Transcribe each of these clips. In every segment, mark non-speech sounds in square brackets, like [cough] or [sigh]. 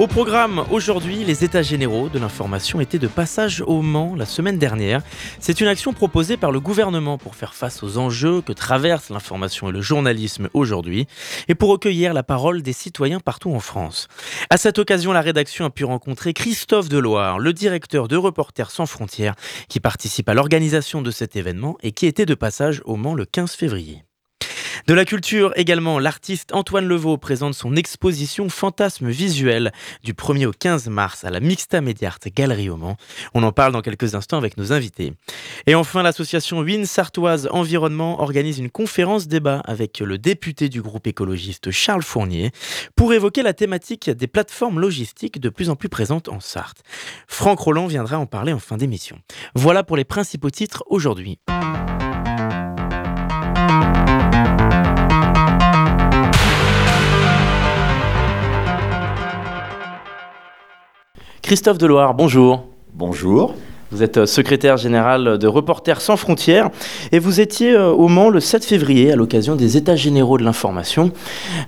Au programme aujourd'hui, les états généraux de l'information étaient de passage au Mans la semaine dernière. C'est une action proposée par le gouvernement pour faire face aux enjeux que traversent l'information et le journalisme aujourd'hui et pour recueillir la parole des citoyens partout en France. À cette occasion, la rédaction a pu rencontrer Christophe Deloire, le directeur de Reporters sans frontières qui participe à l'organisation de cet événement et qui était de passage au Mans le 15 février. De la culture également, l'artiste Antoine Levaux présente son exposition Fantasmes visuels du 1er au 15 mars à la Mixta Mediart Galerie au Mans. On en parle dans quelques instants avec nos invités. Et enfin, l'association Win Sartoise Environnement organise une conférence débat avec le député du groupe écologiste Charles Fournier pour évoquer la thématique des plateformes logistiques de plus en plus présentes en Sarthe. Franck Roland viendra en parler en fin d'émission. Voilà pour les principaux titres aujourd'hui. Christophe Deloire, bonjour. Bonjour. Vous êtes euh, secrétaire général de Reporters sans frontières et vous étiez euh, au Mans le 7 février à l'occasion des États généraux de l'information.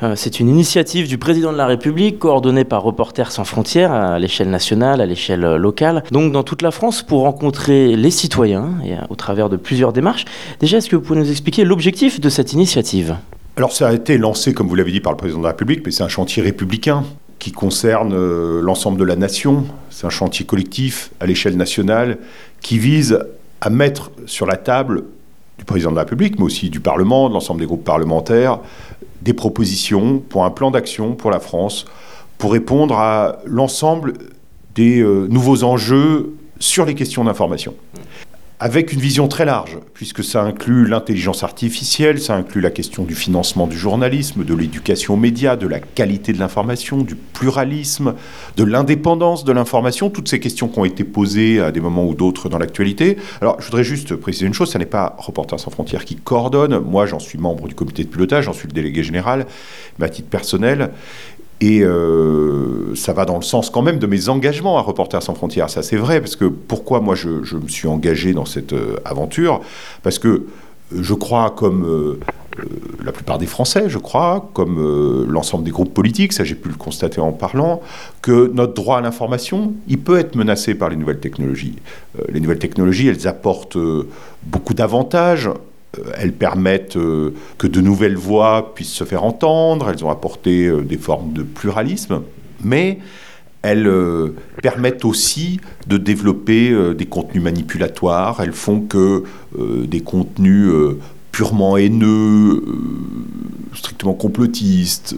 Euh, c'est une initiative du président de la République coordonnée par Reporters sans frontières à l'échelle nationale, à l'échelle locale, donc dans toute la France pour rencontrer les citoyens et au travers de plusieurs démarches. Déjà, est-ce que vous pouvez nous expliquer l'objectif de cette initiative? Alors ça a été lancé, comme vous l'avez dit, par le président de la République, mais c'est un chantier républicain qui concerne euh, l'ensemble de la nation. C'est un chantier collectif à l'échelle nationale qui vise à mettre sur la table du président de la République, mais aussi du Parlement, de l'ensemble des groupes parlementaires, des propositions pour un plan d'action pour la France, pour répondre à l'ensemble des euh, nouveaux enjeux sur les questions d'information avec une vision très large, puisque ça inclut l'intelligence artificielle, ça inclut la question du financement du journalisme, de l'éducation aux médias, de la qualité de l'information, du pluralisme, de l'indépendance de l'information, toutes ces questions qui ont été posées à des moments ou d'autres dans l'actualité. Alors, je voudrais juste préciser une chose, ce n'est pas Reporters sans frontières qui coordonne, moi j'en suis membre du comité de pilotage, j'en suis le délégué général, mais à titre personnel, et euh, ça va dans le sens quand même de mes engagements à Reporters sans frontières. Ça, c'est vrai, parce que pourquoi moi je, me suis engagé dans cette euh, aventure? Parce que je crois, comme euh, la plupart des Français, je crois, comme l'ensemble des groupes politiques, ça j'ai pu le constater en parlant, que notre droit à l'information, il peut être menacé par les nouvelles technologies. les nouvelles technologies, elles apportent beaucoup d'avantages euh, elles permettent euh, que de nouvelles voix puissent se faire entendre, elles ont apporté euh, des formes de pluralisme, mais elles permettent aussi de développer des contenus manipulatoires, elles font que des contenus purement haineux, strictement complotistes,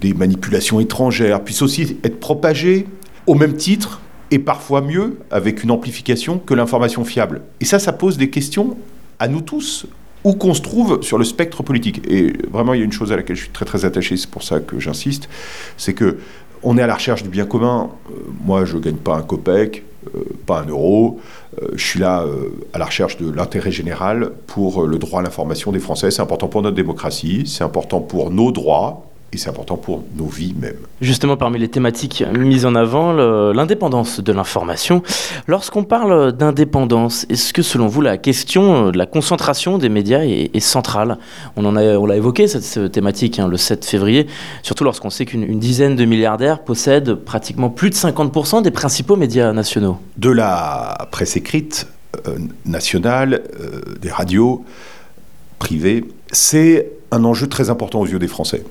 des manipulations étrangères puissent aussi être propagés au même titre et parfois mieux avec une amplification que l'information fiable. Et ça, ça pose des questions à nous tous, où qu'on se trouve sur le spectre politique. Et vraiment, il y a une chose à laquelle je suis très très attaché, c'est pour ça que j'insiste, c'est que on est à la recherche du bien commun. Euh, moi, je ne gagne pas un copec, euh, pas un euro. Euh, je suis là à la recherche de l'intérêt général pour le droit à l'information des Français. C'est important pour notre démocratie, c'est important pour nos droits, et c'est important pour nos vies même. Justement, parmi les thématiques mises en avant, l'indépendance de l'information. Lorsqu'on parle d'indépendance, est-ce que selon vous la question de la concentration des médias est, centrale? On en a, on l'a évoqué cette, thématique hein, le 7 février, surtout lorsqu'on sait qu'une dizaine de milliardaires possèdent pratiquement plus de 50% des principaux médias nationaux. De la presse écrite euh, nationale, euh, des radios privées, c'est un enjeu très important aux yeux des Français.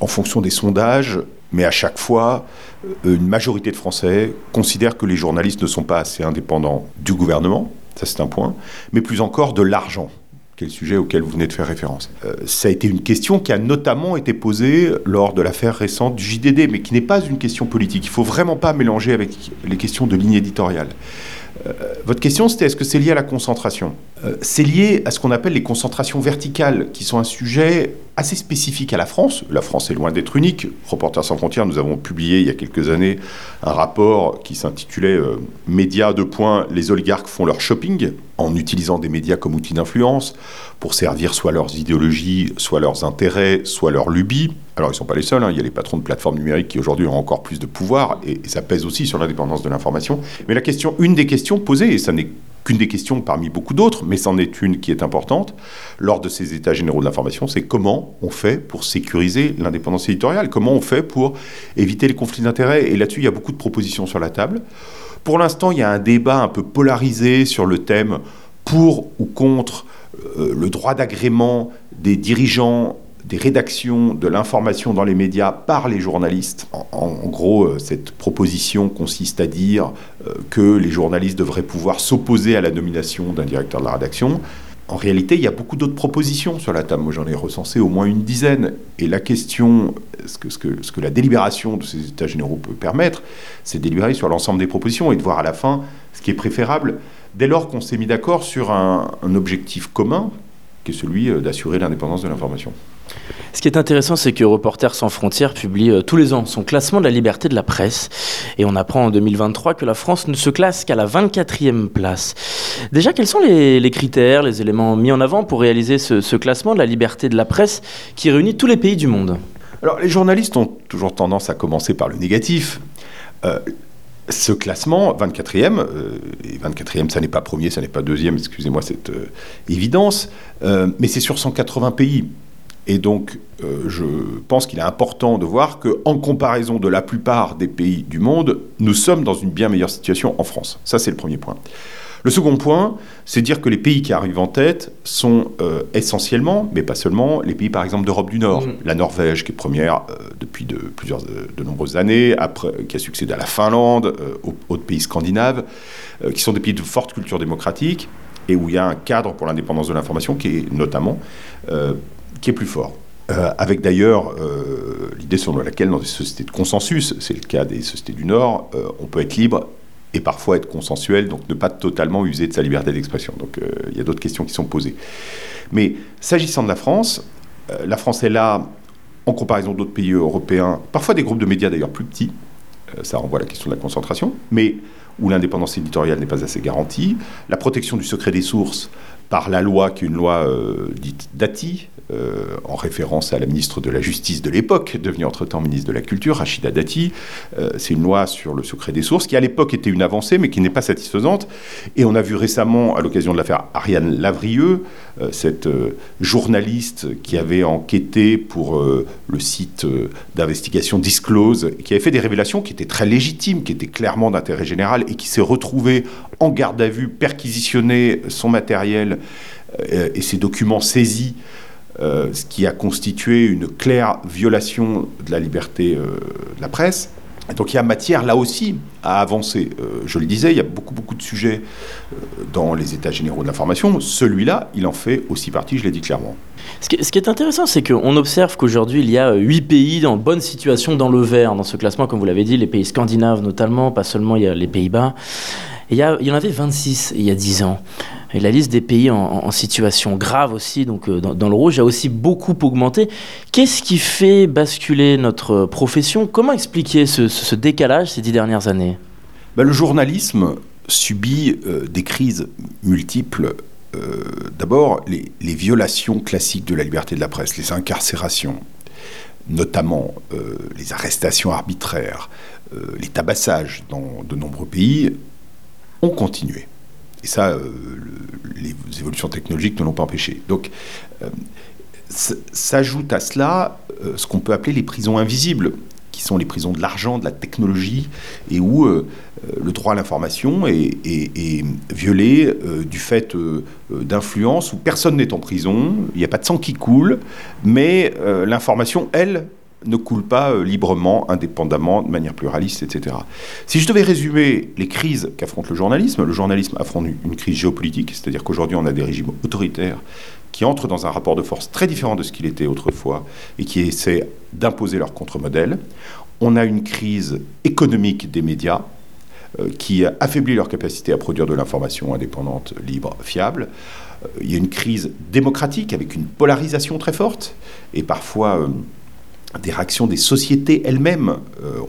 En fonction des sondages, mais à chaque fois, euh, une majorité de Français considèrent que les journalistes ne sont pas assez indépendants du gouvernement, ça c'est un point, mais plus encore de l'argent, quel sujet auquel vous venez de faire référence. Euh, ça a été une question qui a notamment été posée lors de l'affaire récente du JDD, mais qui n'est pas une question politique. Il ne faut vraiment pas mélanger avec les questions de ligne éditoriale. Euh, votre question, c'était est-ce que c'est lié à la concentration euh, C'est lié à ce qu'on appelle les concentrations verticales, qui sont un sujet assez spécifique à la France. La France est loin d'être unique. Reporters sans frontières, nous avons publié il y a quelques années un rapport qui s'intitulait euh, Médias de points, les oligarques font leur shopping en utilisant des médias comme outil d'influence pour servir soit leurs idéologies, soit leurs intérêts, soit leurs lubies. Alors ils ne sont pas les seuls, hein. il y a les patrons de plateformes numériques qui aujourd'hui ont encore plus de pouvoir et, ça pèse aussi sur l'indépendance de l'information. Mais la question, une des questions posées, et ça n'est qu'une des questions parmi beaucoup d'autres, mais c'en est une qui est importante, lors de ces états généraux de l'information, c'est comment on fait pour sécuriser l'indépendance éditoriale, comment on fait pour éviter les conflits d'intérêts? Et là-dessus, il y a beaucoup de propositions sur la table. Pour l'instant, il y a un débat un peu polarisé sur le thème pour ou contre euh, le droit d'agrément des dirigeants des rédactions de l'information dans les médias par les journalistes. En, gros, euh, cette proposition consiste à dire euh, que les journalistes devraient pouvoir s'opposer à la nomination d'un directeur de la rédaction. En réalité, il y a beaucoup d'autres propositions sur la table. Moi, j'en ai recensé au moins une dizaine. Et la question, ce que, la délibération de ces États généraux peut permettre, c'est de délibérer sur l'ensemble des propositions et de voir à la fin ce qui est préférable. Dès lors qu'on s'est mis d'accord sur un, un objectif commun, qui est celui euh, d'assurer l'indépendance de l'information. Ce qui est intéressant, c'est que Reporters sans frontières publie euh, tous les ans son classement de la liberté de la presse. Et on apprend en 2023 que la France ne se classe qu'à la 24e place. Déjà, quels sont les, critères, les éléments mis en avant pour réaliser ce, classement de la liberté de la presse qui réunit tous les pays du monde? Alors, les journalistes ont toujours tendance à commencer par le négatif. Euh, ce classement, 24e, euh, et 24e, ça n'est pas premier, ça n'est pas deuxième, excusez-moi cette évidence, mais c'est sur 180 pays. Et donc, euh, je pense qu'il est important de voir qu'en comparaison de la plupart des pays du monde, nous sommes dans une bien meilleure situation en France. Ça, c'est le premier point. Le second point, c'est dire que les pays qui arrivent en tête sont euh, essentiellement, mais pas seulement, les pays par exemple d'Europe du Nord. Mmh. La Norvège qui est première euh, depuis de, plusieurs, de nombreuses années, après, qui a succédé à la Finlande, aux autres pays scandinaves, qui sont des pays de forte culture démocratique et où il y a un cadre pour l'indépendance de l'information qui est notamment qui est plus fort. Euh, avec d'ailleurs euh, l'idée selon laquelle dans des sociétés de consensus, c'est le cas des sociétés du Nord, euh, on peut être libre et parfois être consensuel, donc ne pas totalement user de sa liberté d'expression. Donc il y a d'autres questions qui sont posées. Mais s'agissant de la France, la France est là en comparaison d'autres pays européens, parfois des groupes de médias d'ailleurs plus petits, ça renvoie à la question de la concentration, mais où l'indépendance éditoriale n'est pas assez garantie, la protection du secret des sources par la loi qui est une loi dite DATI, euh, en référence à la ministre de la Justice de l'époque, devenue entre-temps ministre de la Culture, Rachida Dati. Euh, c'est une loi sur le secret des sources qui, à l'époque, était une avancée, mais qui n'est pas satisfaisante. Et on a vu récemment, à l'occasion de l'affaire Ariane Lavrieux, euh, cette journaliste qui avait enquêté pour le site d'investigation Disclose, qui avait fait des révélations qui étaient très légitimes, qui étaient clairement d'intérêt général, et qui s'est retrouvée en garde à vue, perquisitionner son matériel et ses documents saisis euh, ce qui a constitué une claire violation de la liberté euh, de la presse. donc il y a matière là aussi à avancer. Euh, je le disais, il y a beaucoup beaucoup de sujets dans les états généraux de l'information. Celui-là, il en fait aussi partie, je l'ai dit clairement. Ce qui, est intéressant, c'est qu'on observe qu'aujourd'hui, il y a huit pays en bonne situation dans le vert dans ce classement, comme vous l'avez dit, les pays scandinaves notamment, pas seulement les Pays-Bas. Il il y en avait 26 il y a 10 ans. Et la liste des pays en, situation grave aussi, donc euh, dans, le rouge, a aussi beaucoup augmenté. Qu'est-ce qui fait basculer notre profession? Comment expliquer ce, décalage ces dix dernières années? Ben, Le journalisme subit euh, des crises multiples. Euh, d'abord, les, violations classiques de la liberté de la presse, les incarcérations, notamment les arrestations arbitraires, les tabassages dans de nombreux pays, ont continué. Et ça, euh, les évolutions technologiques ne l'ont pas empêché. Donc, euh, s'ajoute à cela euh, ce qu'on peut appeler les prisons invisibles, qui sont les prisons de l'argent, de la technologie, et où le droit à l'information est, violé du fait d'influences où personne n'est en prison, il n'y a pas de sang qui coule, mais l'information, elle, ne coule pas euh, librement, indépendamment, de manière pluraliste, etc. Si je devais résumer les crises qu'affronte le journalisme, le journalisme affronte une crise géopolitique, c'est-à-dire qu'aujourd'hui on a des régimes autoritaires qui entrent dans un rapport de force très différent de ce qu'il était autrefois et qui essaient d'imposer leur contre-modèle. On a une crise économique des médias qui affaiblit leur capacité à produire de l'information indépendante, libre, fiable. Il y a une crise démocratique avec une polarisation très forte et parfois des réactions des sociétés elles-mêmes.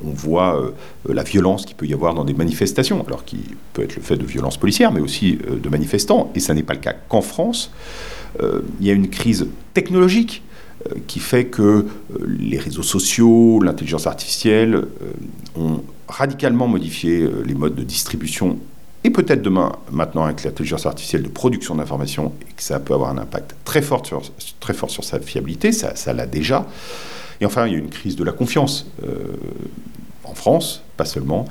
on voit la violence qu'il peut y avoir dans des manifestations, alors qui peut être le fait de violences policières, mais aussi de manifestants, et ça n'est pas le cas qu'en France. il y a une crise technologique euh, qui fait que euh, les réseaux sociaux, l'intelligence artificielle euh, ont radicalement modifié les modes de distribution et peut-être demain, maintenant avec l'intelligence artificielle de production d'informations, et que ça peut avoir un impact très fort sur, très fort sur sa fiabilité, ça l'a déjà. Et enfin, il y a une crise de la confiance en France, pas seulement,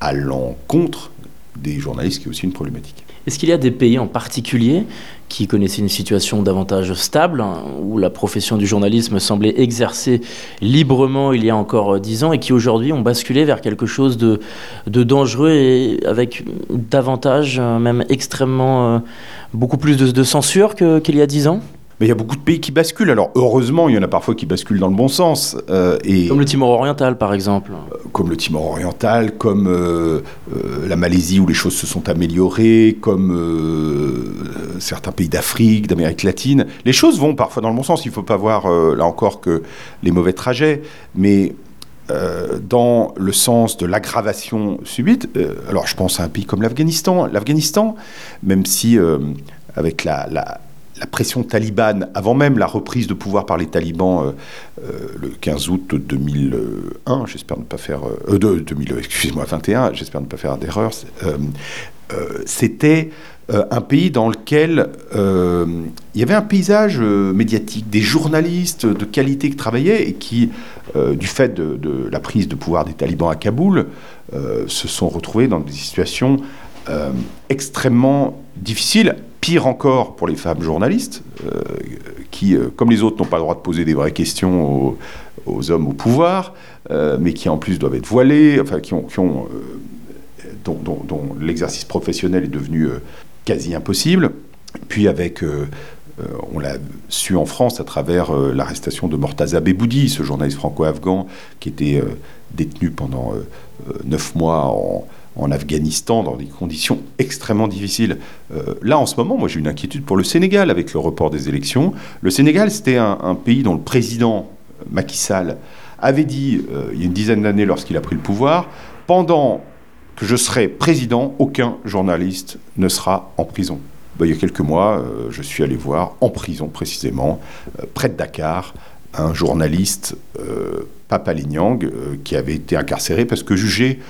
à l'encontre des journalistes, qui est aussi une problématique. Est-ce qu'il y a des pays en particulier qui connaissaient une situation davantage stable, hein, où la profession du journalisme semblait exercer librement il y a encore euh, dix ans, et qui aujourd'hui ont basculé vers quelque chose de, dangereux et avec davantage, euh, même extrêmement, euh, beaucoup plus de, censure qu'il y a dix ans? Mais il y a beaucoup de pays qui basculent. Alors heureusement, il y en a parfois qui basculent dans le bon sens. Euh, et, comme le Timor oriental, par exemple. Euh, comme le Timor oriental, comme euh, la Malaisie où les choses se sont améliorées, comme certains pays d'Afrique, d'Amérique latine. Les choses vont parfois dans le bon sens. Il ne faut pas voir, là encore, que les mauvais trajets. Mais dans le sens de l'aggravation subite. alors je pense à un pays comme l'Afghanistan. L'Afghanistan, même si avec la, la pression talibane, avant même la reprise de pouvoir par les talibans euh, euh, le 15 août 2001, j'espère ne pas faire... Euh, de, 2000, excusez-moi, 21, j'espère ne pas faire d'erreur, c'était un pays dans lequel il y avait un paysage médiatique, des journalistes de qualité qui travaillaient et qui, du fait de, la prise de pouvoir des talibans à Kaboul, se sont retrouvés dans des situations extrêmement difficiles Pire encore pour les femmes journalistes, euh, qui, euh, comme les autres, n'ont pas le droit de poser des vraies questions aux, hommes au pouvoir, euh, mais qui en plus doivent être voilées, enfin, qui ont, dont, l'exercice professionnel est devenu quasi impossible. Puis avec on l'a su en France à travers l'arrestation de Mortaza Beboudi, ce journaliste franco-afghan qui était détenu pendant neuf mois en, en Afghanistan dans des conditions extrêmement difficiles. Euh, là, en ce moment, moi j'ai une inquiétude pour le Sénégal avec le report des élections. Le Sénégal, c'était un, pays dont le président euh, Macky Sall avait dit, euh, il y a une dizaine d'années lorsqu'il a pris le pouvoir, pendant que je serai président, aucun journaliste ne sera en prison. Ben, il y a quelques mois, je suis allé voir en prison précisément, près de Dakar, un journaliste, Papa Lignang, qui avait été incarcéré parce que jugé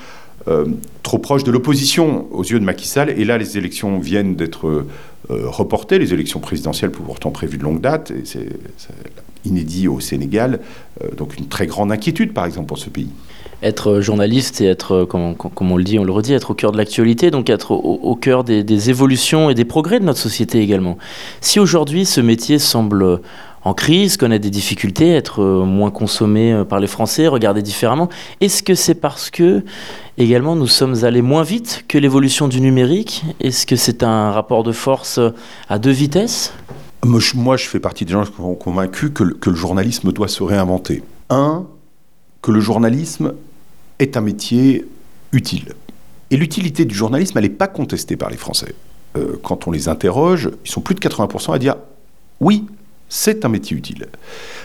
euh, trop proche de l'opposition aux yeux de Macky Sall. Et là, les élections viennent d'être euh, reportées, les élections présidentielles pourtant prévues de longue date, et c'est inédit au Sénégal. Euh, donc une très grande inquiétude, par exemple, pour ce pays être journaliste et être, comme, on le dit, on le redit, être au cœur de l'actualité, donc être au, cœur des, des, évolutions et des progrès de notre société également. Si aujourd'hui ce métier semble en crise, connaître des difficultés, être euh, moins consommé euh, par les Français, regarder différemment. Est-ce que c'est parce que également nous sommes allés moins vite que l'évolution du numérique? Est-ce que c'est un rapport de force euh, à deux vitesses? Moi, je fais partie des gens qui sont convaincus que, que le journalisme doit se réinventer. Un, que le journalisme est un métier utile. Et l'utilité du journalisme, elle n'est pas contestée par les Français. quand on les interroge, ils sont plus de 80% à dire oui, c'est un métier utile.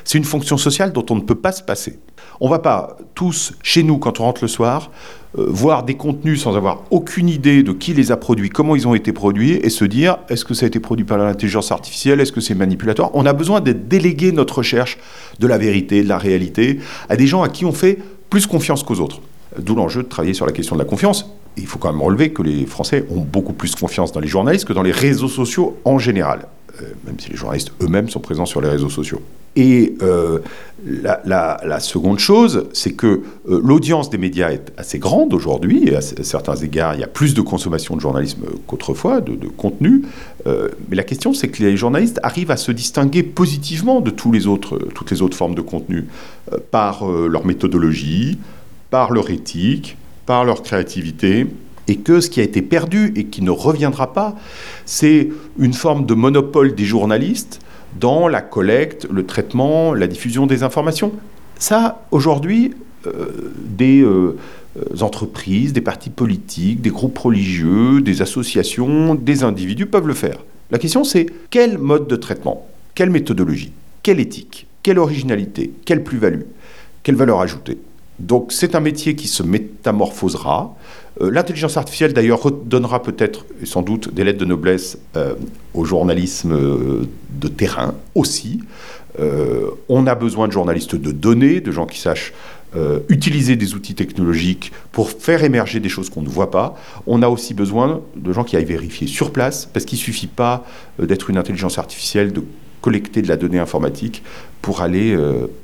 C'est une fonction sociale dont on ne peut pas se passer. On ne va pas tous, chez nous, quand on rentre le soir, euh, voir des contenus sans avoir aucune idée de qui les a produits, comment ils ont été produits, et se dire est-ce que ça a été produit par l'intelligence artificielle, est-ce que c'est manipulatoire? On a besoin de déléguer notre recherche de la vérité, de la réalité, à des gens à qui on fait plus confiance qu'aux autres. D'où l'enjeu de travailler sur la question de la confiance. il faut quand même relever que les Français ont beaucoup plus confiance dans les journalistes que dans les réseaux sociaux en général. Euh, même si les journalistes eux-mêmes sont présents sur les réseaux sociaux. Et euh, la, seconde chose, c'est que euh, l'audience des médias est assez grande aujourd'hui, et à, certains égards, il y a plus de consommation de journalisme qu'autrefois, de, contenu. mais la question, c'est que les journalistes arrivent à se distinguer positivement de toutes les autres formes de contenu par leur méthodologie, par leur éthique, par leur créativité, et que ce qui a été perdu et qui ne reviendra pas, c'est une forme de monopole des journalistes dans la collecte, le traitement, la diffusion des informations. Ça, aujourd'hui, euh, des, euh, entreprises, des partis politiques, des groupes religieux, des associations, des individus peuvent le faire. La question c'est quel mode de traitement, quelle méthodologie, quelle éthique, quelle originalité, quelle plus-value, quelle valeur ajoutée? Donc c'est un métier qui se métamorphosera. Euh, l'intelligence artificielle d'ailleurs donnera peut-être sans doute des lettres de noblesse euh, au journalisme euh, de terrain aussi. on a besoin de journalistes de données, de gens qui sachent utiliser des outils technologiques pour faire émerger des choses qu'on ne voit pas. On a aussi besoin de gens qui aillent vérifier sur place, parce qu'il ne suffit pas d'être une intelligence artificielle, de collecter de la donnée informatique pour aller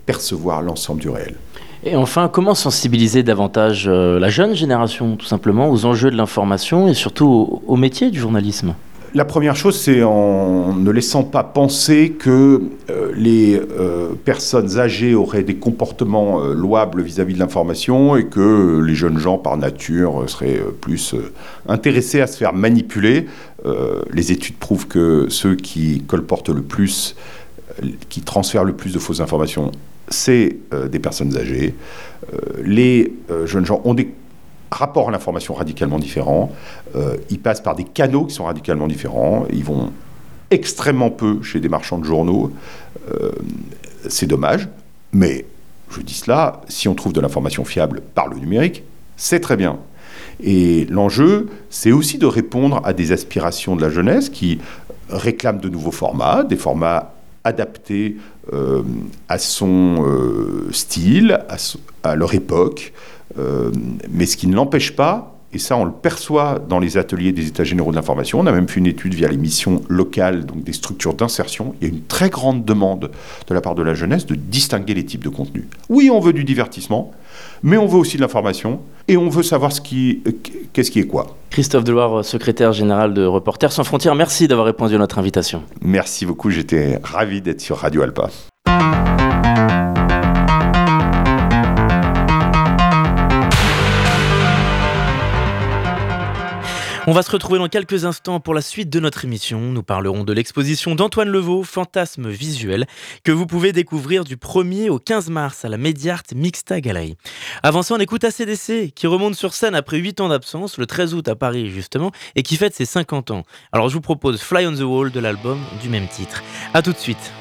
percevoir l'ensemble du réel. Et enfin, comment sensibiliser davantage euh, la jeune génération, tout simplement, aux enjeux de l'information et surtout au, métier du journalisme? La première chose, c'est en ne laissant pas penser que euh, les euh, personnes âgées auraient des comportements louables vis-à-vis de l'information et que les jeunes gens, par nature, seraient plus intéressés à se faire manipuler. les études prouvent que ceux qui colportent le plus, qui transfèrent le plus de fausses informations c'est euh, des personnes âgées. Euh, les euh, jeunes gens ont des rapports à l'information radicalement différents. ils passent par des canaux qui sont radicalement différents. Ils vont extrêmement peu chez des marchands de journaux. c'est dommage, mais je dis cela, si on trouve de l'information fiable par le numérique, c'est très bien. Et l'enjeu, c'est aussi de répondre à des aspirations de la jeunesse qui réclament de nouveaux formats, des formats adaptés euh, à son euh, style, à, leur époque, euh, mais ce qui ne l'empêche pas et ça on le perçoit dans les ateliers des États généraux de l'information. On a même fait une étude via les missions locales, donc des structures d'insertion. Il y a une très grande demande de la part de la jeunesse de distinguer les types de contenus. Oui, on veut du divertissement, mais on veut aussi de l'information et on veut savoir ce qui, qu'est-ce qui est quoi. Christophe Deloire, secrétaire général de Reporters sans frontières, merci d'avoir répondu à notre invitation. Merci beaucoup, j'étais ravi d'être sur Radio Alpa. On va se retrouver dans quelques instants pour la suite de notre émission. Nous parlerons de l'exposition d'Antoine Levaux, Fantasmes visuels, que vous pouvez découvrir du 1er au 15 mars à la Mediart Mixta Gallery. Avant ça, on écoute ACDC, qui remonte sur scène après 8 ans d'absence, le 13 août à Paris justement, et qui fête ses 50 ans. Alors je vous propose Fly on the Wall de l'album du même titre. A tout de suite.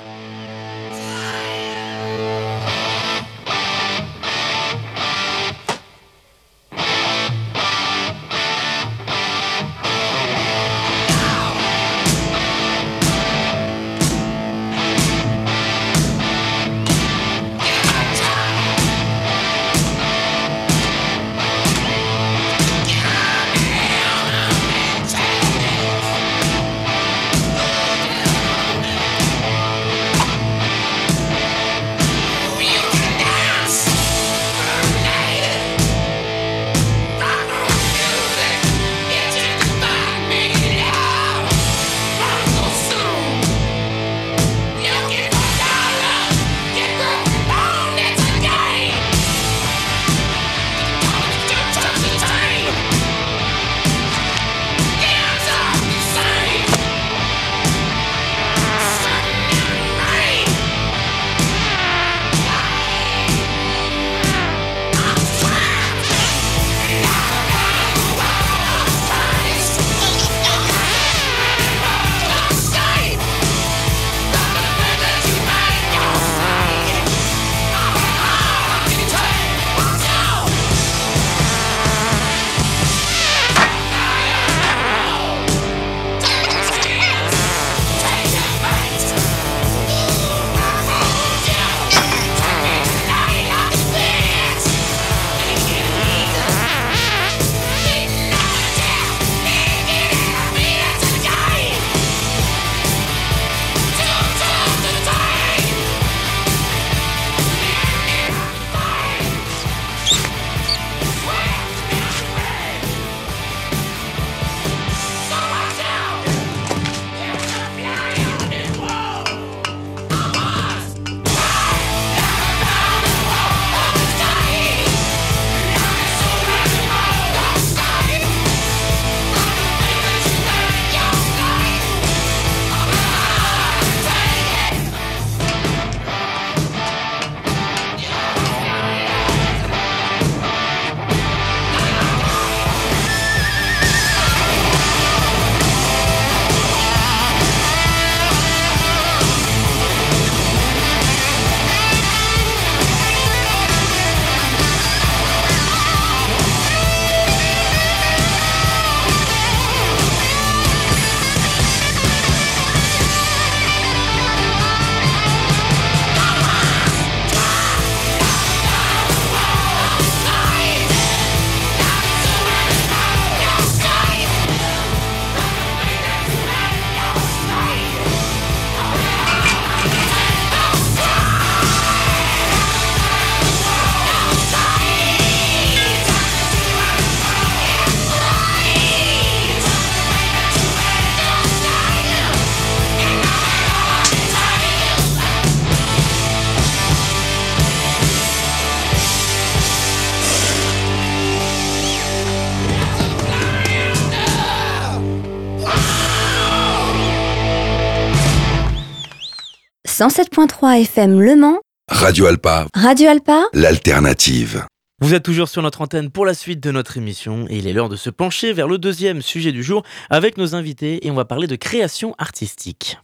107.3 FM Le Mans. Radio Alpa. Radio Alpa. L'alternative. Vous êtes toujours sur notre antenne pour la suite de notre émission et il est l'heure de se pencher vers le deuxième sujet du jour avec nos invités et on va parler de création artistique.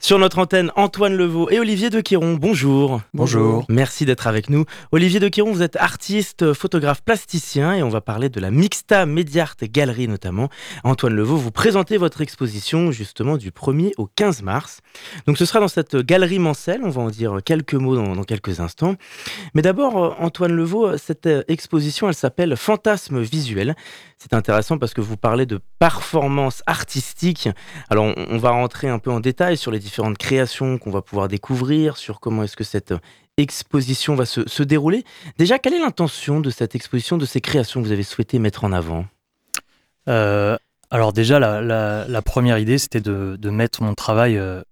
Sur notre antenne, Antoine Levaux et Olivier de Quiron. Bonjour. Bonjour. Merci d'être avec nous. Olivier de Quiron, vous êtes artiste, photographe, plasticien et on va parler de la Mixta Mediart Galerie notamment. Antoine Levaux, vous présentez votre exposition justement du 1er au 15 mars. Donc ce sera dans cette galerie Mancel, on va en dire quelques mots dans, dans quelques instants. Mais d'abord, Antoine Levaux, cette exposition, elle s'appelle Fantasme visuel. C'est intéressant parce que vous parlez de performance artistique. Alors on, on va rentrer un peu en détail sur les différentes créations qu'on va pouvoir découvrir, sur comment est-ce que cette exposition va se, dérouler. Déjà, quelle est l'intention de cette exposition, de ces créations que vous avez souhaité mettre en avant? Euh, alors déjà, la, première idée, c'était de, mettre mon travail euh,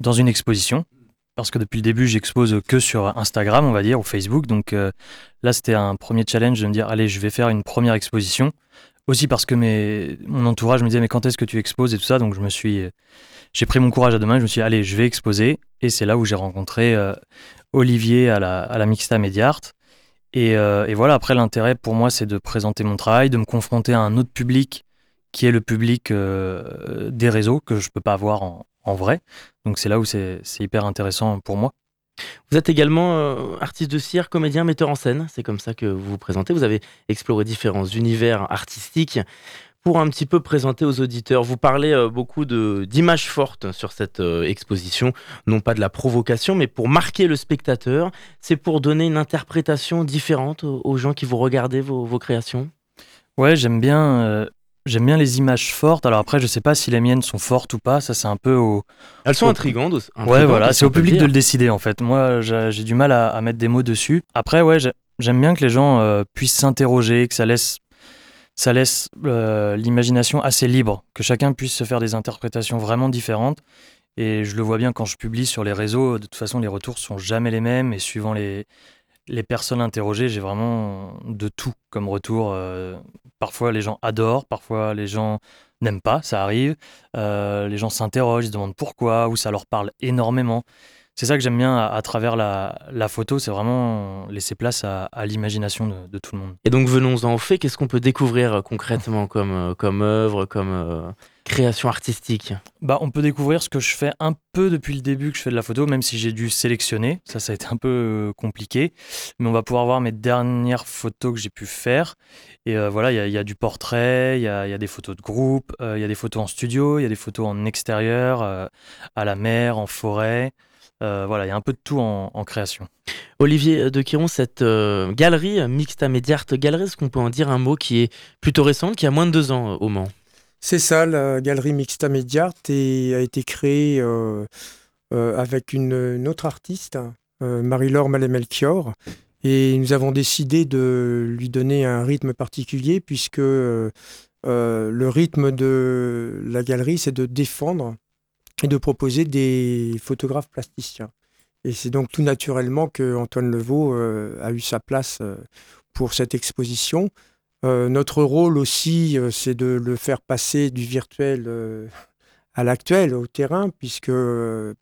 dans une exposition. Parce que depuis le début, j'expose que sur Instagram, on va dire, ou Facebook. Donc euh, là, c'était un premier challenge de me dire, allez, je vais faire une première exposition. Aussi parce que mes, mon entourage me disait, mais quand est-ce que tu exposes et tout ça? Donc je me suis, j'ai pris mon courage à deux mains. Je me suis dit, allez, je vais exposer. Et c'est là où j'ai rencontré euh, Olivier à la, à la Mixta Mediart. Et, euh, et voilà, après, l'intérêt pour moi, c'est de présenter mon travail, de me confronter à un autre public qui est le public euh, des réseaux que je peux pas avoir en, vrai. Donc c'est là où c'est hyper intéressant pour moi. Vous êtes également artiste de cire, comédien, metteur en scène. C'est comme ça que vous vous présentez. Vous avez exploré différents univers artistiques pour un petit peu présenter aux auditeurs. Vous parlez euh, beaucoup d'images fortes sur cette euh, exposition, non pas de la provocation, mais pour marquer le spectateur. C'est pour donner une interprétation différente aux, aux gens qui vous regardez vos, vos créations? Ouais, j'aime bien, euh, j'aime bien les images fortes. Alors après, je sais pas si les miennes sont fortes ou pas. Ça, c'est un peu au. Elles sont Au- intrigantes. aussi- Ouais, voilà, c'est au public de le décider en fait. Moi, j'ai du mal à, à mettre des mots dessus. Après, ouais, j'ai- j'aime bien que les gens euh, puissent s'interroger, que ça laisse, ça laisse euh, l'imagination assez libre, que chacun puisse se faire des interprétations vraiment différentes. Et je le vois bien quand je publie sur les réseaux. De toute façon, les retours sont jamais les mêmes et suivant les les personnes interrogées, j'ai vraiment de tout comme retour. Euh, parfois, les gens adorent, parfois les gens n'aiment pas, ça arrive. Euh, les gens s'interrogent, ils se demandent pourquoi, ou ça leur parle énormément. C'est ça que j'aime bien à, à travers la, la photo, c'est vraiment laisser place à, à l'imagination de, de tout le monde. Et donc venons-en au fait, qu'est-ce qu'on peut découvrir euh, concrètement comme, euh, comme œuvre, comme euh, création artistique? Bah, on peut découvrir ce que je fais un peu depuis le début que je fais de la photo, même si j'ai dû sélectionner. Ça, ça a été un peu compliqué. Mais on va pouvoir voir mes dernières photos que j'ai pu faire. Et euh, voilà, il y a- il y, a du portrait, il y a, il y a des photos de groupe, euh, il y a des photos en studio, il y a des photos en extérieur, à la mer, en forêt. Euh, voilà, il y a un peu de tout en, en création. Olivier de Quiron, cette euh, galerie, euh, Mixta Mediart Galerie, est-ce qu'on peut en dire un mot qui est plutôt récente, qui a moins de deux ans euh, au Mans? C'est ça, la galerie Mixta Mediart et a été créée euh, euh, avec une, une autre artiste, euh, Marie-Laure Malé-Melchior. Et nous avons décidé de lui donner un rythme particulier puisque euh, le rythme de la galerie, c'est de défendre et de proposer des photographes plasticiens. Et c'est donc tout naturellement que Antoine Levaux euh, a eu sa place euh, pour cette exposition. Euh, notre rôle aussi, c'est de le faire passer du virtuel à l'actuel, au terrain, puisque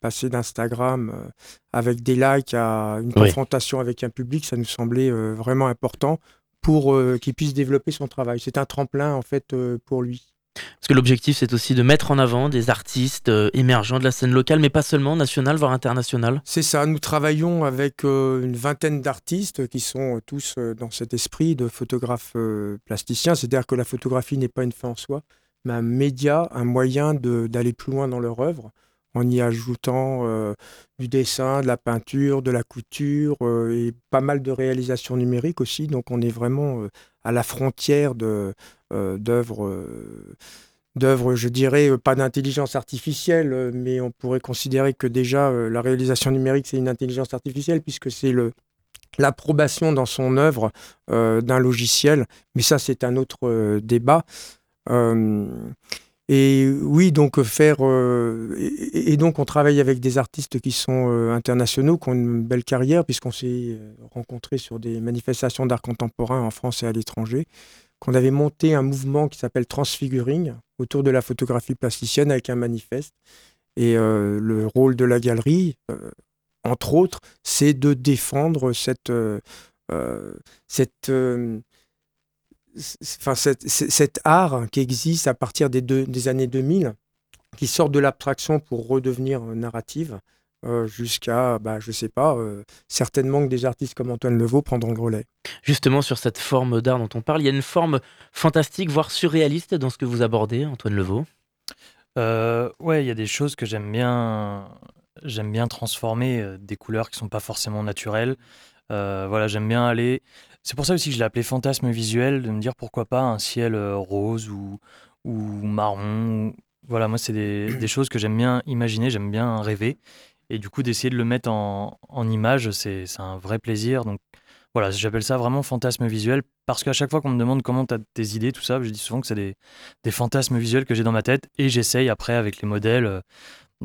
passer d'Instagram avec des likes à une Oui. confrontation avec un public, ça nous semblait vraiment important pour qu'il puisse développer son travail. C'est un tremplin, en fait, pour lui. Parce que l'objectif, c'est aussi de mettre en avant des artistes euh, émergents de la scène locale, mais pas seulement, nationale, voire internationale. C'est ça, nous travaillons avec euh, une vingtaine d'artistes qui sont euh, tous dans cet esprit de photographes euh, plasticiens. C'est-à-dire que la photographie n'est pas une fin en soi, mais un média, un moyen d'aller plus loin dans leur œuvre, en y ajoutant du dessin, de la peinture, de la couture et pas mal de réalisations numériques aussi. Donc on est vraiment à la frontière de, d'œuvres. d'œuvres, je dirais, pas d'intelligence artificielle, mais on pourrait considérer que déjà la réalisation numérique, c'est une intelligence artificielle, puisque c'est l'approbation dans son œuvre d'un logiciel. Mais ça, c'est un autre débat. Euh, Et oui, donc faire. et, donc, on travaille avec des artistes qui sont internationaux, qui ont une belle carrière, puisqu'on s'est rencontrés sur des manifestations d'art contemporain en France et à l'étranger. Qu'on avait monté un mouvement qui s'appelle Transfiguring autour de la photographie plasticienne avec un manifeste. Et le rôle de la galerie, entre autres, c'est de défendre cette, cette enfin, cet art qui existe à partir des, des années 2000, qui sort de l'abstraction pour redevenir narrative, euh, jusqu'à, bah, je sais pas, euh, certainement que des artistes comme Antoine Levaux prendront le relais. Justement, sur cette forme d'art dont on parle, il y a une forme fantastique, voire surréaliste dans ce que vous abordez, Antoine Levaux? Euh, Ouais, il y a des choses que j'aime bien, j'aime bien transformer, euh, des couleurs qui sont pas forcément naturelles. voilà, j'aime bien aller c'est pour ça aussi que je l'ai appelé fantasme visuel, de me dire pourquoi pas un ciel euh, rose ou, ou marron. Voilà, moi, c'est [clears throat] des, choses que j'aime bien imaginer, j'aime bien rêver. Et du coup, d'essayer de le mettre en, en image, c'est un vrai plaisir. Donc voilà, j'appelle ça vraiment fantasme visuel parce qu'à chaque fois qu'on me demande comment tu as tes idées, tout ça, je dis souvent que c'est des, des fantasmes visuels que j'ai dans ma tête et j'essaye après avec les modèles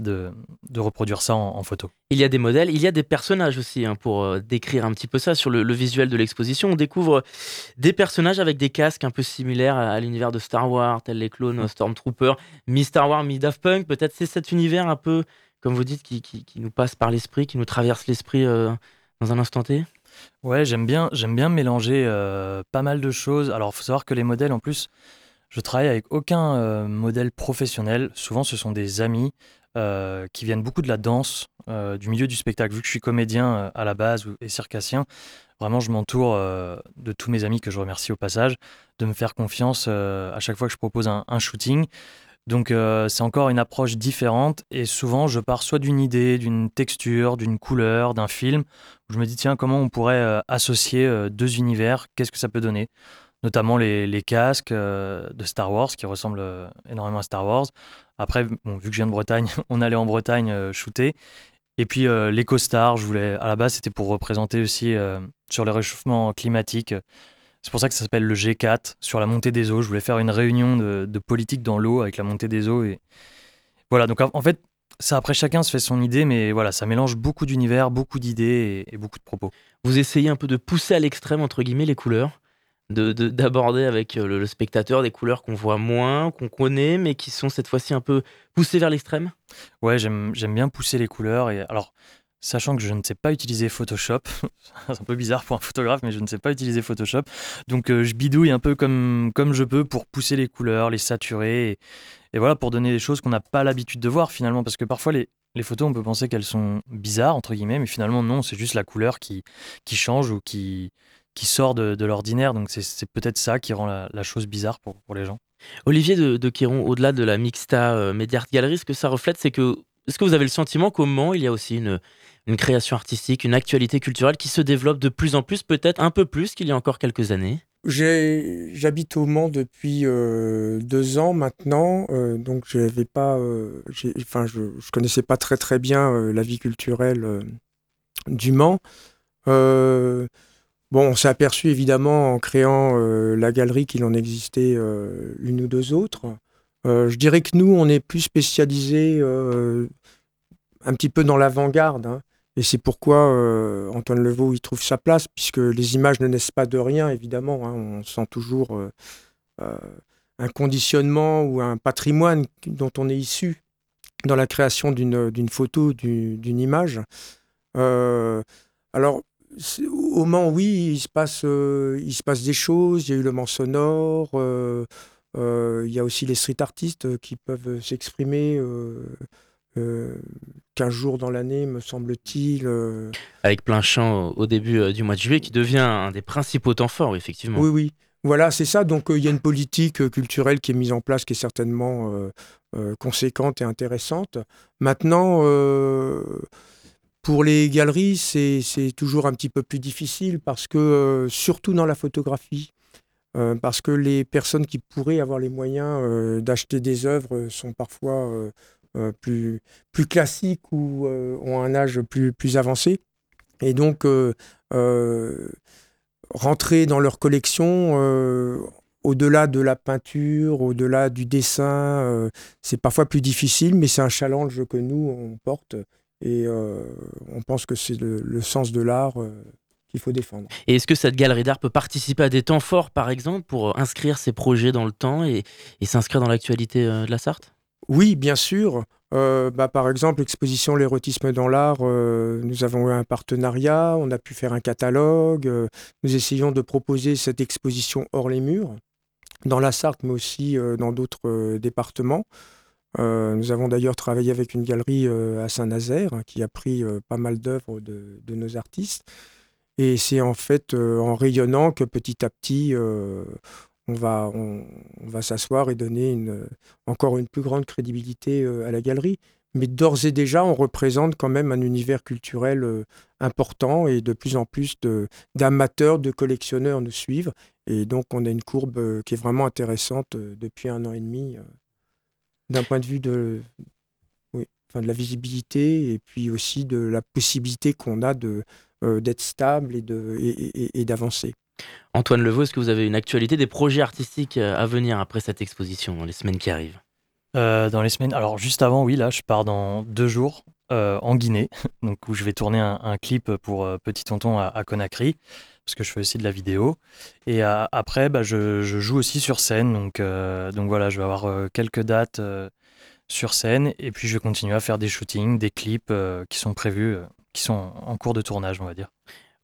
euh, de, reproduire ça en, photo. Il y a des modèles, il y a des personnages aussi, hein, pour euh, décrire un petit peu ça sur le, visuel de l'exposition. On découvre des personnages avec des casques un peu similaires à, l'univers de Star Wars, tels les clones mm. Stormtrooper, mi-Star Wars, mi-Daft Punk. Peut-être c'est cet univers un peu, comme vous dites, qui, nous passe par l'esprit, qui nous traverse l'esprit euh, dans un instant T Ouais, j'aime bien, j'aime bien mélanger euh, pas mal de choses. Alors, il faut savoir que les modèles, en plus, je travaille avec aucun modèle professionnel. Souvent, ce sont des amis. Euh, qui viennent beaucoup de la danse, euh, du milieu du spectacle. Vu que je suis comédien euh, à la base et circassien, vraiment je m'entoure de tous mes amis que je remercie au passage, de me faire confiance à chaque fois que je propose un, shooting. Donc c'est encore une approche différente et souvent je pars soit d'une idée, d'une texture, d'une couleur, d'un film, je me dis tiens comment on pourrait associer deux univers, qu'est-ce que ça peut donner? Notamment les, casques de Star Wars qui ressemblent énormément à Star Wars, après, vu que je viens de Bretagne, [laughs] on allait en Bretagne euh, shooter. Et puis euh, l'éco-star, je voulais, à la base, c'était pour représenter aussi euh, sur le réchauffement climatique. C'est pour ça que ça s'appelle le G4, sur la montée des eaux. Je voulais faire une réunion de, politique dans l'eau avec la montée des eaux. Et voilà, donc en fait, ça après chacun se fait son idée, mais voilà, ça mélange beaucoup d'univers, beaucoup d'idées et, et, beaucoup de propos. Vous essayez un peu de pousser à l'extrême, entre guillemets, les couleurs d'aborder avec euh, le, spectateur des couleurs qu'on voit moins, qu'on connaît, mais qui sont cette fois-ci un peu poussées vers l'extrême? Ouais, j'aime bien pousser les couleurs. Et alors, sachant que je ne sais pas utiliser Photoshop, [laughs] c'est un peu bizarre pour un photographe, mais je ne sais pas utiliser Photoshop. Donc, euh, je bidouille un peu comme, comme je peux pour pousser les couleurs, les saturer. Et, voilà, pour donner des choses qu'on n'a pas l'habitude de voir finalement. Parce que parfois, les, les photos, on peut penser qu'elles sont bizarres, entre guillemets, mais finalement, non, c'est juste la couleur qui, qui change ou qui qui sort de, l'ordinaire. Donc c'est peut-être ça qui rend la, chose bizarre pour, les gens. Olivier de, de au-delà de la Mixta euh, Media Art Gallery, ce que ça reflète, c'est que est-ce que vous avez le sentiment qu'au Mans, il y a aussi une, une création artistique, une actualité culturelle qui se développe de plus en plus, peut-être un peu plus qu'il y a encore quelques années? J'habite au Mans depuis euh, deux ans maintenant, euh, donc j'avais pas, enfin je, je connaissais pas très très bien la vie culturelle du Mans. Bon, on s'est aperçu évidemment en créant euh, la galerie qu'il en existait euh, une ou deux autres. Euh, je dirais que nous, on est plus spécialisé un petit peu dans l'avant-garde. Hein. et c'est pourquoi Antoine Levaux y trouve sa place, puisque les images ne naissent pas de rien, évidemment. Hein. on sent toujours un conditionnement ou un patrimoine dont on est issu dans la création d'une photo, d'une image. alors, au Mans, oui, il se, passe, euh, il se passe des choses. Il y a eu le Mans sonore. Euh, euh, il y a aussi les street artistes qui peuvent s'exprimer 15 jours dans l'année, me semble-t-il. Avec plein champ au début du mois de juillet, qui devient un des principaux temps forts, effectivement. Oui, oui. Voilà, c'est ça. Donc, il y a une politique culturelle qui est mise en place, qui est certainement conséquente et intéressante. Maintenant, pour les galeries, c'est toujours un petit peu plus difficile parce que, euh, surtout dans la photographie, euh, parce que les personnes qui pourraient avoir les moyens euh, d'acheter des œuvres sont parfois plus, classiques ou ont un âge plus, plus avancé. Et donc, rentrer dans leur collection au-delà de la peinture, au-delà du dessin, c'est parfois plus difficile, mais c'est un challenge que nous, on porte. Et on pense que c'est le, sens de l'art qu'il faut défendre. Et est-ce que cette galerie d'art peut participer à des temps forts, par exemple, pour inscrire ses projets dans le temps et, s'inscrire dans l'actualité de la Sarthe? Oui, bien sûr. Euh, bah, par exemple, l'exposition L'érotisme dans l'art, euh, nous avons eu un partenariat, on a pu faire un catalogue, euh, nous essayons de proposer cette exposition hors les murs, dans la Sarthe, mais aussi dans d'autres départements. Nous avons d'ailleurs travaillé avec une galerie à Saint-Nazaire hein, qui a pris pas mal d'œuvres de, nos artistes. Et c'est en fait en rayonnant que petit à petit, on va, s'asseoir et donner encore une plus grande crédibilité euh, à la galerie. Mais d'ores et déjà, on représente quand même un univers culturel euh, important et de plus en plus d'amateurs, de, collectionneurs nous suivent. Et donc, on a une courbe euh, qui est vraiment intéressante depuis un an et demi, d'un point de vue de, oui, enfin, de la visibilité et puis aussi de la possibilité qu'on a d'être stable et d'avancer. Antoine Levaux, est-ce que vous avez une actualité des projets artistiques euh, à venir après cette exposition dans les semaines qui arrivent? Euh, Dans les semaines, alors juste avant, oui, là, je pars dans deux jours euh, en Guinée, [laughs] donc où je vais tourner un, clip pour Petit Tonton à, Conakry, parce que je fais aussi de la vidéo. Et après, bah, je, joue aussi sur scène, donc, donc voilà, je vais avoir quelques dates sur scène, et puis je vais continuer à faire des shootings, des clips qui sont prévus, qui sont en cours de tournage, on va dire.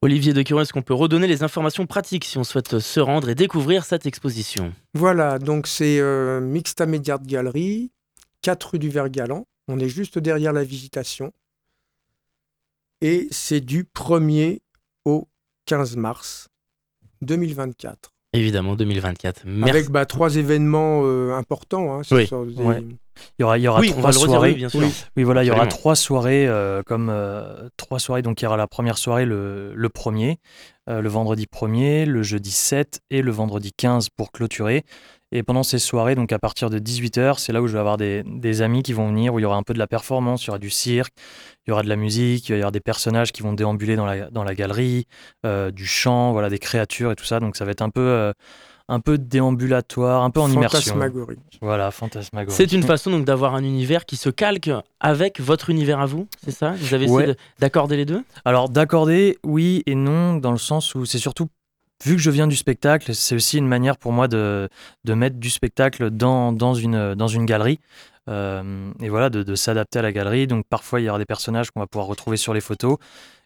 Olivier de Quiron, est-ce qu'on peut redonner les informations pratiques si on souhaite se rendre et découvrir cette exposition? Voilà, donc c'est euh, Mixta Media Gallery, 4 rue du Vert-Galant. On est juste derrière la visitation. Et c'est du 1er au 15 mars 2024. Évidemment, 2024. Merci. Avec bah, trois événements euh, importants. Hein, oui. Il y aura, il y aura trois soirées. bien sûr. Oui. voilà, il y aura trois soirées, euh, comme euh, trois soirées. Donc, il y aura la première soirée le, le premier, euh, le vendredi 1er, le jeudi 7 et le vendredi 15 pour clôturer. Et pendant ces soirées, donc à partir de 18h, c'est là où je vais avoir des, des, amis qui vont venir, où il y aura un peu de la performance, il y aura du cirque, il y aura de la musique, il y aura des personnages qui vont déambuler dans la, dans la galerie, du chant, voilà, des créatures et tout ça. Donc ça va être un peu un peu déambulatoire, un peu en immersion. Fantasmagorique. Voilà, fantasmagorique. C'est une façon donc d'avoir un univers qui se calque avec votre univers à vous, c'est ça? Vous avez essayé d'accorder les deux? Alors d'accorder, oui et non, dans le sens où c'est surtout vu que je viens du spectacle, c'est aussi une manière pour moi de, de mettre du spectacle dans, dans, une, dans une galerie. Euh, et voilà, de, s'adapter à la galerie. Donc parfois, il y aura des personnages qu'on va pouvoir retrouver sur les photos.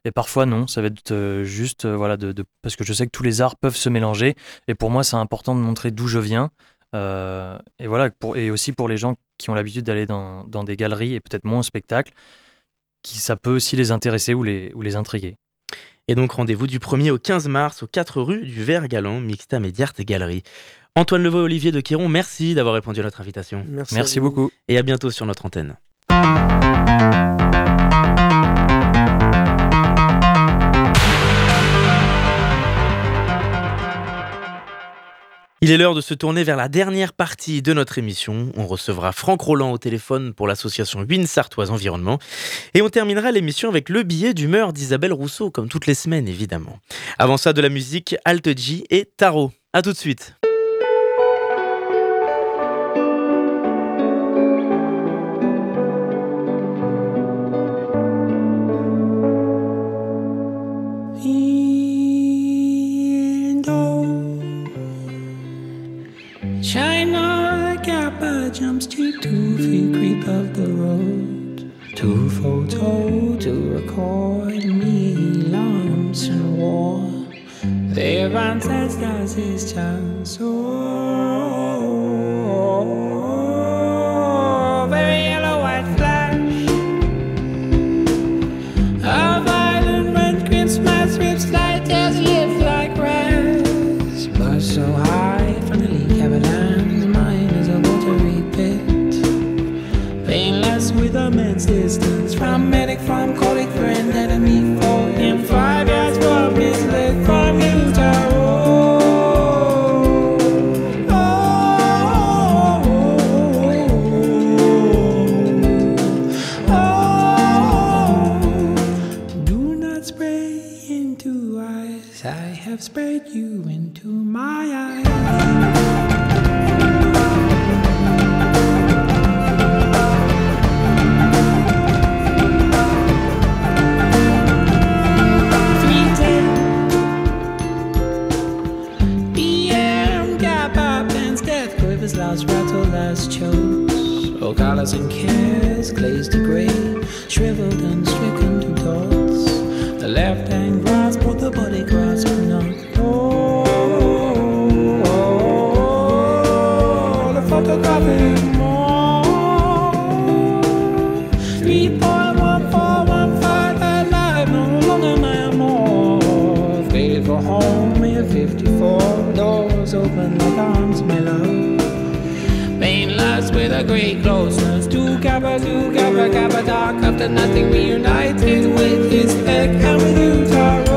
Et parfois, non, ça va être euh, juste, euh, voilà, parce que je sais que tous les arts peuvent se mélanger. Et pour moi, c'est important de montrer d'où je viens. et voilà, et aussi pour les gens qui ont l'habitude d'aller dans, des galeries et peut-être moins au spectacle, qui, ça peut aussi les intéresser ou les, intriguer. Et donc rendez-vous du 1er au 15 mars aux 4 rues du Vert Galant, Mixta Mediart Galerie. Antoine Levaux et Olivier de Quiron, merci d'avoir répondu à notre invitation. Merci, merci beaucoup. Et à bientôt sur notre antenne. Il est l'heure de se tourner vers la dernière partie de notre émission. On recevra Franck Roland au téléphone pour l'association Win Sartoise Environnement. Et on terminera l'émission avec le billet d'humeur d'Isabelle Rousseau, comme toutes les semaines évidemment. Avant ça, de la musique Alt G et Tarot. A tout de suite. To record me lumps and war. Their his chance. Oh. All colors and cares glazed to grey, shriveled and stricken to dots. The left hand grasp what the body grasp closeness to Kappa, to Kappa, Kappa, dark after nothing reunited with his head and with you, Taro.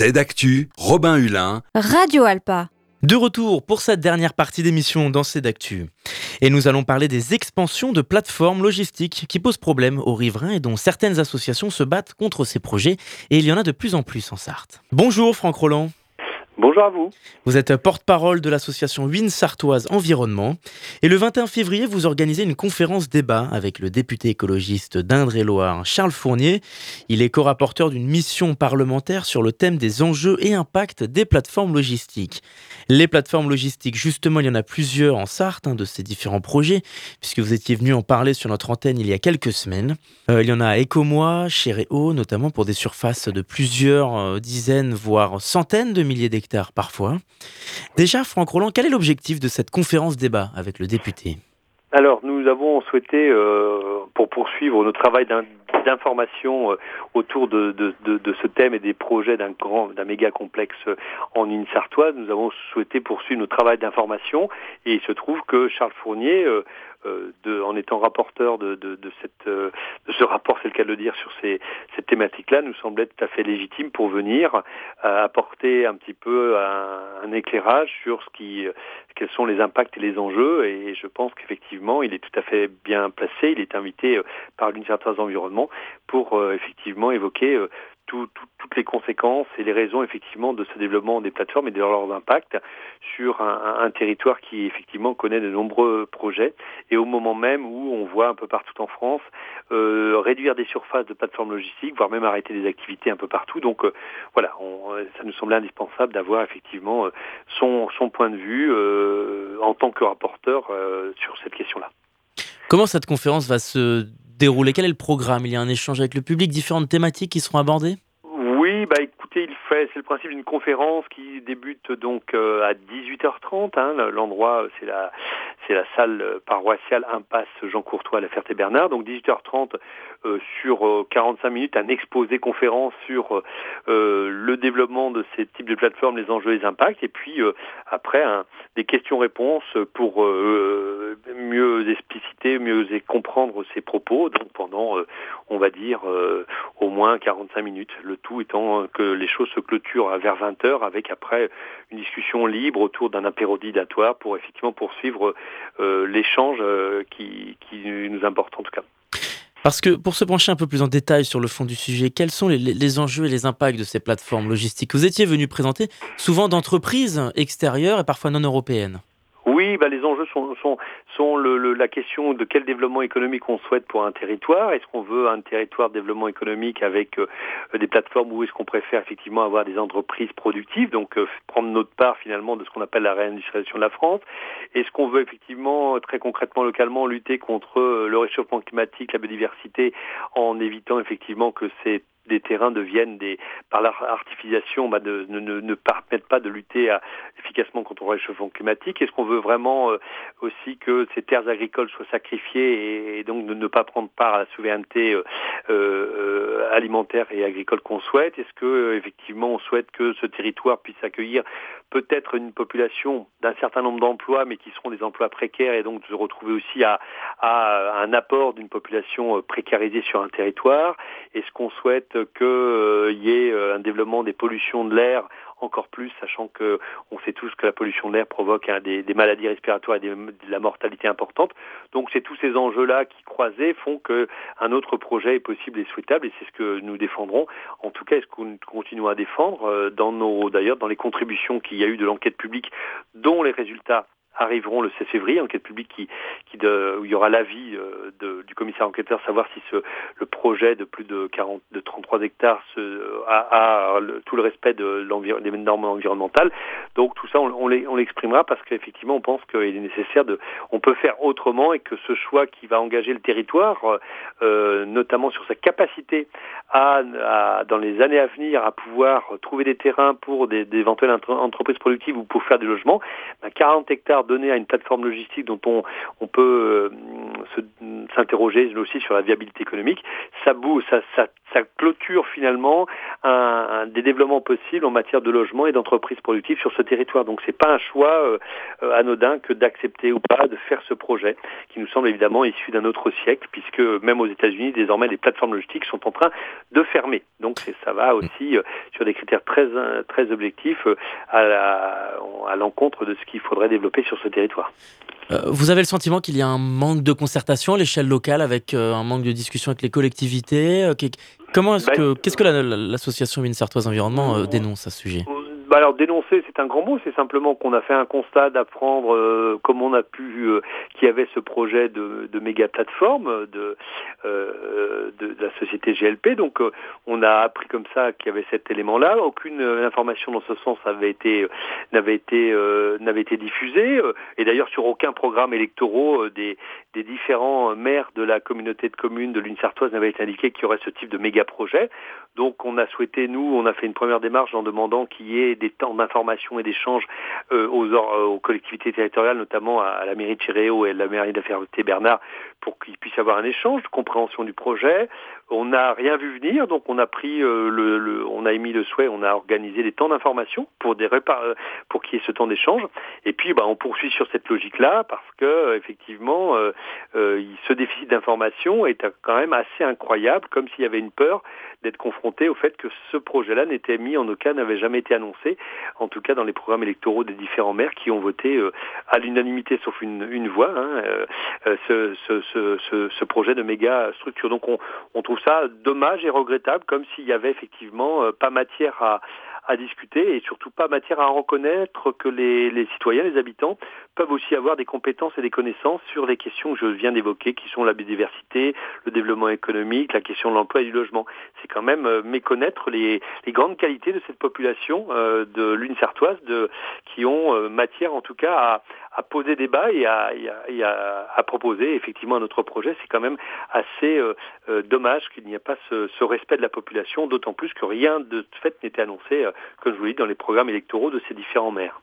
C'est d'actu, Robin Hulin, Radio Alpa. De retour pour cette dernière partie d'émission dans C'est d'actu. Et nous allons parler des expansions de plateformes logistiques qui posent problème aux riverains et dont certaines associations se battent contre ces projets. Et il y en a de plus en plus en Sarthe. Bonjour Franck Roland. Bonjour à vous. Vous êtes porte-parole de l'association Win Sartoise Environnement. Et le 21 février, vous organisez une conférence débat avec le député écologiste d'Indre-et-Loire, Charles Fournier. Il est co-rapporteur d'une mission parlementaire sur le thème des enjeux et impacts des plateformes logistiques. Les plateformes logistiques, justement, il y en a plusieurs en Sarthe hein, de ces différents projets, puisque vous étiez venu en parler sur notre antenne il y a quelques semaines. Euh, il y en a à Ecomois, chez Réau, notamment pour des surfaces de plusieurs euh, dizaines, voire centaines de milliers d'hectares parfois. Déjà, Franck Roland, quel est l'objectif de cette conférence débat avec le député? Alors, nous avons souhaité, euh, pour poursuivre notre travail d'in- d'information euh, autour de, de- de- de ce thème et des projets d'un grand, d'un méga complexe euh, en une sartoise, nous avons souhaité poursuivre notre travail d'information et il se trouve que Charles Fournier, euh, euh, de- en étant rapporteur de, de- de cette, de ce rapport, c'est le cas de le dire, sur ces, cette thématique-là, nous semblait tout à fait légitime pour venir apporter un petit peu un, un éclairage sur ce qui, quels sont les impacts et les enjeux. Et je pense qu'effectivement, il est tout à fait bien placé. Il est invité euh, par l'Université Environnement pour euh, effectivement évoquer euh, tout- tout- toutes les conséquences et les raisons effectivement de ce développement des plateformes et de leurs impacts sur un, territoire qui effectivement connaît de nombreux projets et au moment même où on voit un peu partout en France réduire des surfaces de plateformes logistiques, voire même arrêter des activités un peu partout. Donc voilà, ça nous semblait indispensable d'avoir effectivement son, point de vue en tant que rapporteur sur cette question-là. Comment cette conférence va se dérouler? Quel est le programme? Il y a un échange avec le public, différentes thématiques qui seront abordées? Oui, bah il fait, c'est le principe d'une conférence qui débute donc euh, à 18h30. Hein, l'endroit, c'est la, c'est la salle euh, paroissiale Impasse Jean Courtois à la Ferté-Bernard. Donc 18h30 euh, sur euh, 45 minutes, un exposé conférence sur euh, le développement de ces types de plateformes, les enjeux et les impacts. Et puis euh, après, des questions-réponses pour euh, mieux expliciter, mieux comprendre ces propos. Donc pendant, euh, on va dire, euh, au moins 45 minutes. Le tout étant que les choses se clôturent vers 20h avec après une discussion libre autour d'un apéro dilatoire pour effectivement poursuivre l'échange qui, qui nous importe en tout cas. Parce que pour se pencher un peu plus en détail sur le fond du sujet, quels sont les, les enjeux et les impacts de ces plateformes logistiques? Vous étiez venu présenter souvent d'entreprises extérieures et parfois non européennes. Oui, bah, les enjeux sont, la question de quel développement économique on souhaite pour un territoire. Est-ce qu'on veut un territoire de développement économique avec euh, des plateformes ou est-ce qu'on préfère effectivement avoir des entreprises productives, donc euh, prendre notre part finalement de ce qu'on appelle la réindustrialisation de la France? Est-ce qu'on veut effectivement très concrètement localement lutter contre euh, le réchauffement climatique, la biodiversité, en évitant effectivement que ces des terrains deviennent des, par l'artificialisation, bah, de, ne, ne, ne, permettent pas de lutter à, efficacement contre le réchauffement climatique. Est-ce qu'on veut vraiment euh, aussi que ces terres agricoles soient sacrifiées et, et donc de ne pas prendre part à la souveraineté euh, euh, alimentaire et agricole qu'on souhaite? Est-ce que effectivement on souhaite que ce territoire puisse accueillir peut-être une population d'un certain nombre d'emplois, mais qui seront des emplois précaires et donc se retrouver aussi à, à un apport d'une population précarisée sur un territoire? Est-ce qu'on souhaite qu'il euh, y ait euh, un développement des pollutions de l'air encore plus, sachant que on sait tous que la pollution de l'air provoque hein, des, maladies respiratoires et de la mortalité importante. Donc c'est tous ces enjeux-là qui croisés font que un autre projet est possible et souhaitable, et c'est ce que nous défendrons. En tout cas, est ce que nous continuons à défendre euh, dans nos, d'ailleurs, dans les contributions qu'il y a eu de l'enquête publique, dont les résultats arriveront le 16 février, enquête publique qui, qui de, où il y aura l'avis euh, du commissaire enquêteur, savoir si ce, le projet de plus de 40, de 33 hectares se, a, a tout le respect de des normes environnementales. Donc tout ça, on, l'exprimera parce qu'effectivement, on pense qu'il est nécessaire de, on peut faire autrement et que ce choix qui va engager le territoire, euh, notamment sur sa capacité à, à, dans les années à venir, à pouvoir trouver des terrains pour d'éventuelles entreprises productives ou pour faire du logement, ben 40 hectares donner à une plateforme logistique dont on, on peut euh, s'interroger aussi sur la viabilité économique, ça, boue, ça, ça, clôture finalement des développements possibles en matière de logement et d'entreprises productives sur ce territoire. Donc c'est pas un choix euh, anodin que d'accepter ou pas de faire ce projet, qui nous semble évidemment issu d'un autre siècle, puisque même aux États-Unis, désormais, les plateformes logistiques sont en train de fermer. Donc ça va aussi euh, sur des critères très, très objectifs euh, à l'encontre de ce qu'il faudrait développer sur ce territoire. Euh, vous avez le sentiment qu'il y a un manque de concertation à l'échelle locale, avec euh, un manque de discussion avec les collectivités euh, Comment est-ce que qu'est-ce que l'association la, Environnement dénonce à ce sujet? Bah alors dénoncer, c'est un grand mot. C'est simplement qu'on a fait un constat d'apprendre euh, comment on a pu euh, qu'il y avait ce projet de, de méga plateforme de, euh, de, la société GLP. Donc euh, on a appris comme ça qu'il y avait cet élément-là. Aucune information dans ce sens avait été n'avait été n'avait été diffusée. Et d'ailleurs sur aucun programme électoraux des des différents maires de la communauté de communes de l'une sartoise n'avait été indiqué qu'il y aurait ce type de méga projet. Donc on a souhaité nous, on a fait une première démarche en demandant qu'il y ait des temps d'information et d'échange euh, aux, euh, aux, collectivités territoriales, notamment à, la mairie de Chiréo et à la mairie de la Ferté-Bernard, pour qu'il puisse y avoir un échange de compréhension du projet. On n'a rien vu venir, donc on a pris euh, le, on a émis le souhait, on a organisé des temps d'information pour des pour qu'il y ait ce temps d'échange. Et puis, bah, on poursuit sur cette logique-là parce que effectivement, ce déficit d'information est quand même assez incroyable, comme s'il y avait une peur d'être confronté au fait que ce projet-là n'était mis en aucun, n'avait jamais été annoncé, en tout cas dans les programmes électoraux des différents maires qui ont voté euh, à l'unanimité, sauf une, voix, hein, euh, ce, ce, projet de méga structure. Donc on, on trouve ça dommage et regrettable, comme s'il y avait effectivement euh, pas matière à à discuter et surtout pas matière à reconnaître que les, les, citoyens, les habitants peuvent aussi avoir des compétences et des connaissances sur les questions que je viens d'évoquer, qui sont la biodiversité, le développement économique, la question de l'emploi et du logement. C'est quand même euh, méconnaître les, les, grandes qualités de cette population euh, de l'une sartoise de, qui ont euh, matière en tout cas à, à poser débat et à, et à, et à, à proposer effectivement un autre projet. C'est quand même assez euh, euh, dommage qu'il n'y ait pas ce, ce, respect de la population, d'autant plus que rien de fait n'était annoncé, euh, comme je vous l'ai dit, dans les programmes électoraux de ces différents maires.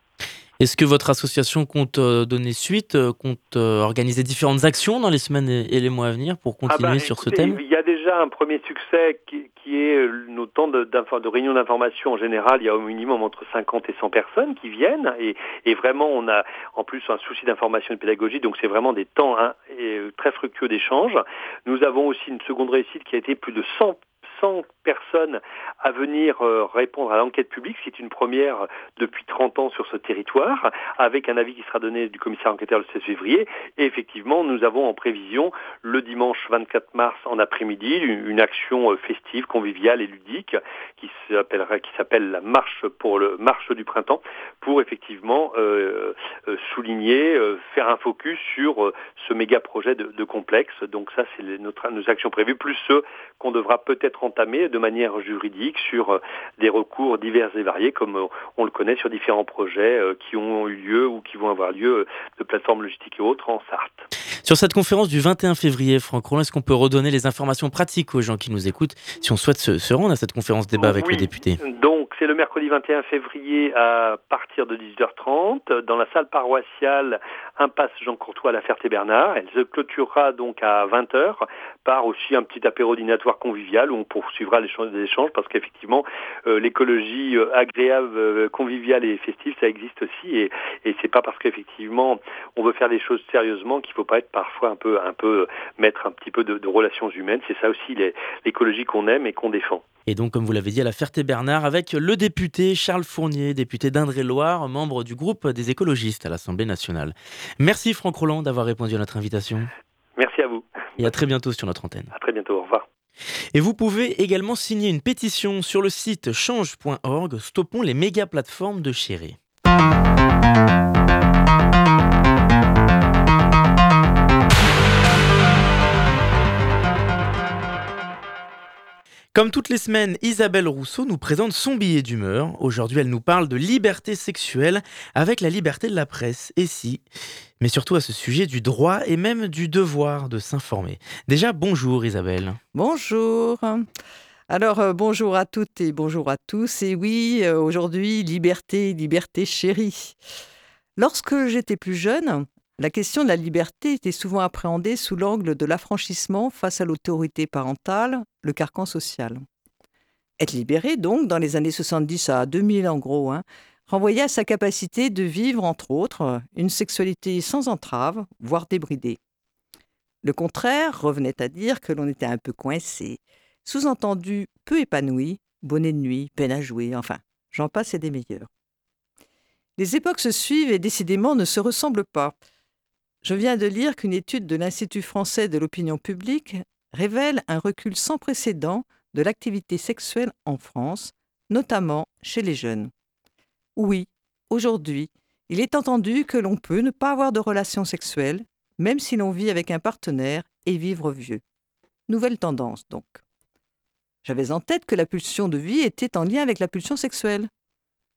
Est-ce que votre association compte donner suite, compte organiser différentes actions dans les semaines et les mois à venir pour continuer ah ben, sur écoutez, ce thème? Il y a déjà un premier succès qui, qui est nos temps de, de réunions d'information en général. Il y a au minimum entre 50 et 100 personnes qui viennent et, et vraiment on a en plus un souci d'information et de pédagogie, donc c'est vraiment des temps hein, et, très fructueux d'échange. Nous avons aussi une seconde réussite qui a été plus de 100 100 personnes à venir euh, répondre à l'enquête publique. C'est une première depuis 30 ans sur ce territoire, avec un avis qui sera donné du commissaire enquêteur le 16 février. Et effectivement, nous avons en prévision le dimanche 24 mars en après-midi une, action euh, festive, conviviale et ludique qui s'appelle la marche pour le marche du printemps pour effectivement euh, souligner, faire un focus sur ce méga projet de, de complexe. Donc ça, c'est notre, nos actions prévues, plus ceux qu'on devra peut-être entamer de manière juridique sur euh, des recours divers et variés, comme euh, on le connaît sur différents projets euh, qui ont eu lieu ou qui vont avoir lieu de plateformes logistiques et autres en Sarthe. Sur cette conférence du 21 février, Franck Rollin, est-ce qu'on peut redonner les informations pratiques aux gens qui nous écoutent si on souhaite se, se rendre à cette conférence débat avec Oui. le député Donc, c'est le mercredi 21 février à partir de 18h30 dans la salle paroissiale Impasse Jean Courtois à la Ferté-Bernard. Elle se clôturera donc à 20h par aussi un petit apéro dînatoire convivial où on poursuivra des échanges parce qu'effectivement, euh, l'écologie euh, agréable, euh, conviviale et festive, ça existe aussi et, et c'est pas parce qu'effectivement on veut faire des choses sérieusement qu'il faut pas être parfois un peu, un peu mettre un petit peu de, relations humaines. C'est ça aussi les- l'écologie qu'on aime et qu'on défend. Et donc, comme vous l'avez dit, à la Ferté-Bernard, avec le député Charles Fournier, député d'Indre-et-Loire, membre du groupe des écologistes à l'Assemblée nationale. Merci Franck Roland d'avoir répondu à notre invitation. Merci à vous. Et à très bientôt sur notre antenne. À très bientôt. Au revoir. Et vous pouvez également signer une pétition sur le site change.org Stoppons les méga plateformes de chéri. Comme toutes les semaines, Isabelle Rousseau nous présente son billet d'humeur. Aujourd'hui, elle nous parle de liberté sexuelle avec la liberté de la presse. Et si? Mais surtout à ce sujet du droit et même du devoir de s'informer. Déjà, bonjour Isabelle. Bonjour. Alors, euh, bonjour à toutes et bonjour à tous. Et oui, euh, aujourd'hui, liberté, liberté chérie. Lorsque j'étais plus jeune, la question de la liberté était souvent appréhendée sous l'angle de l'affranchissement face à l'autorité parentale, le carcan social. Être libéré, donc, dans les années 70 à 2000 en gros, hein, renvoyait à sa capacité de vivre, entre autres, une sexualité sans entrave, voire débridée. Le contraire revenait à dire que l'on était un peu coincé, sous-entendu peu épanoui, bonnet de nuit, peine à jouer, enfin, j'en passe et des meilleurs. Les époques se suivent et décidément ne se ressemblent pas. Je viens de lire qu'une étude de l'Institut français de l'opinion publique révèle un recul sans précédent de l'activité sexuelle en France, notamment chez les jeunes. Oui, aujourd'hui, il est entendu que l'on peut ne pas avoir de relations sexuelles, même si l'on vit avec un partenaire et vivre vieux. Nouvelle tendance, donc. J'avais en tête que la pulsion de vie était en lien avec la pulsion sexuelle.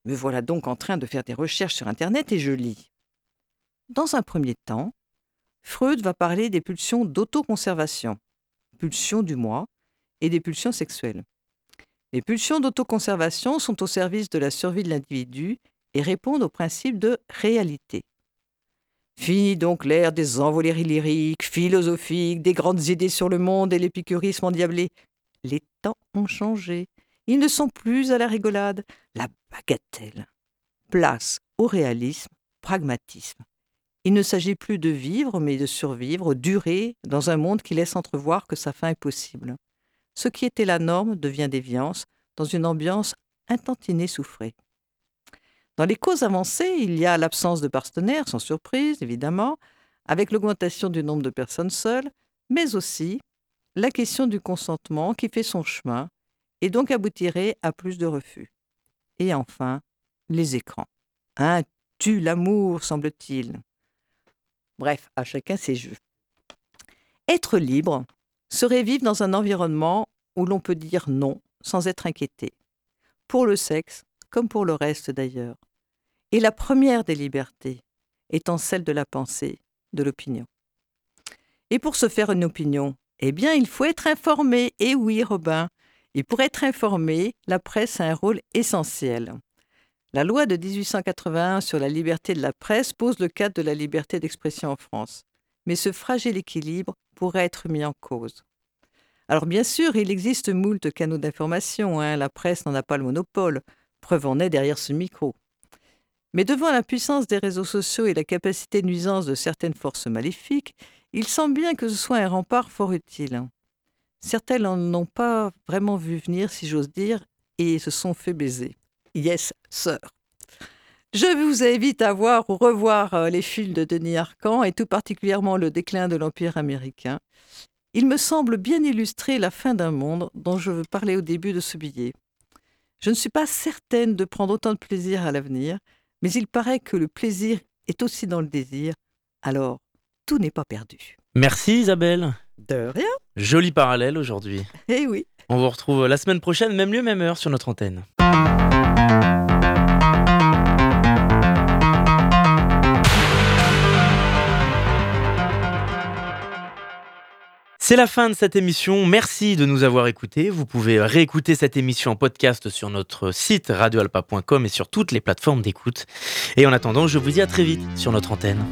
Me voilà donc en train de faire des recherches sur Internet et je lis. Dans un premier temps, Freud va parler des pulsions d'autoconservation, pulsions du moi, et des pulsions sexuelles. Les pulsions d'autoconservation sont au service de la survie de l'individu et répondent au principe de réalité. Fini donc l'ère des envolées lyriques, philosophiques, des grandes idées sur le monde et l'épicurisme endiablé. Les temps ont changé. Ils ne sont plus à la rigolade, la bagatelle. Place au réalisme, pragmatisme. Il ne s'agit plus de vivre, mais de survivre, durer dans un monde qui laisse entrevoir que sa fin est possible. Ce qui était la norme devient déviance, dans une ambiance intantinée souffrée. Dans les causes avancées, il y a l'absence de partenaires, sans surprise, évidemment, avec l'augmentation du nombre de personnes seules, mais aussi la question du consentement qui fait son chemin et donc aboutirait à plus de refus. Et enfin, les écrans. Un tue l'amour, semble-t-il. Bref, à chacun ses jeux. Être libre serait vivre dans un environnement où l'on peut dire non sans être inquiété. Pour le sexe, comme pour le reste d'ailleurs. Et la première des libertés étant celle de la pensée, de l'opinion. Et pour se faire une opinion, eh bien, il faut être informé. Et oui, Robin, et pour être informé, la presse a un rôle essentiel. La loi de 1881 sur la liberté de la presse pose le cadre de la liberté d'expression en France. Mais ce fragile équilibre pourrait être mis en cause. Alors bien sûr, il existe moult canaux d'information, hein, la presse n'en a pas le monopole, preuve en est derrière ce micro. Mais devant la puissance des réseaux sociaux et la capacité de nuisance de certaines forces maléfiques, il semble bien que ce soit un rempart fort utile. Certaines n'en ont pas vraiment vu venir, si j'ose dire, et se sont fait baiser. Yes, sir. Je vous invite à voir ou revoir euh, les films de Denis Arcand et tout particulièrement le déclin de l'Empire américain. Il me semble bien illustrer la fin d'un monde dont je veux parler au début de ce billet. Je ne suis pas certaine de prendre autant de plaisir à l'avenir, mais il paraît que le plaisir est aussi dans le désir, alors tout n'est pas perdu. Merci Isabelle. De rien Joli parallèle aujourd'hui. Eh oui On vous retrouve la semaine prochaine, même lieu, même heure sur notre antenne. C'est la fin de cette émission. Merci de nous avoir écoutés. Vous pouvez réécouter cette émission en podcast sur notre site radioalpa.com et sur toutes les plateformes d'écoute. Et en attendant, je vous dis à très vite sur notre antenne.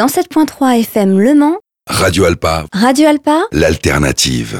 Cent sept point trois FM Le Mans, Radio Alpa, Radio Alpa, l'alternative.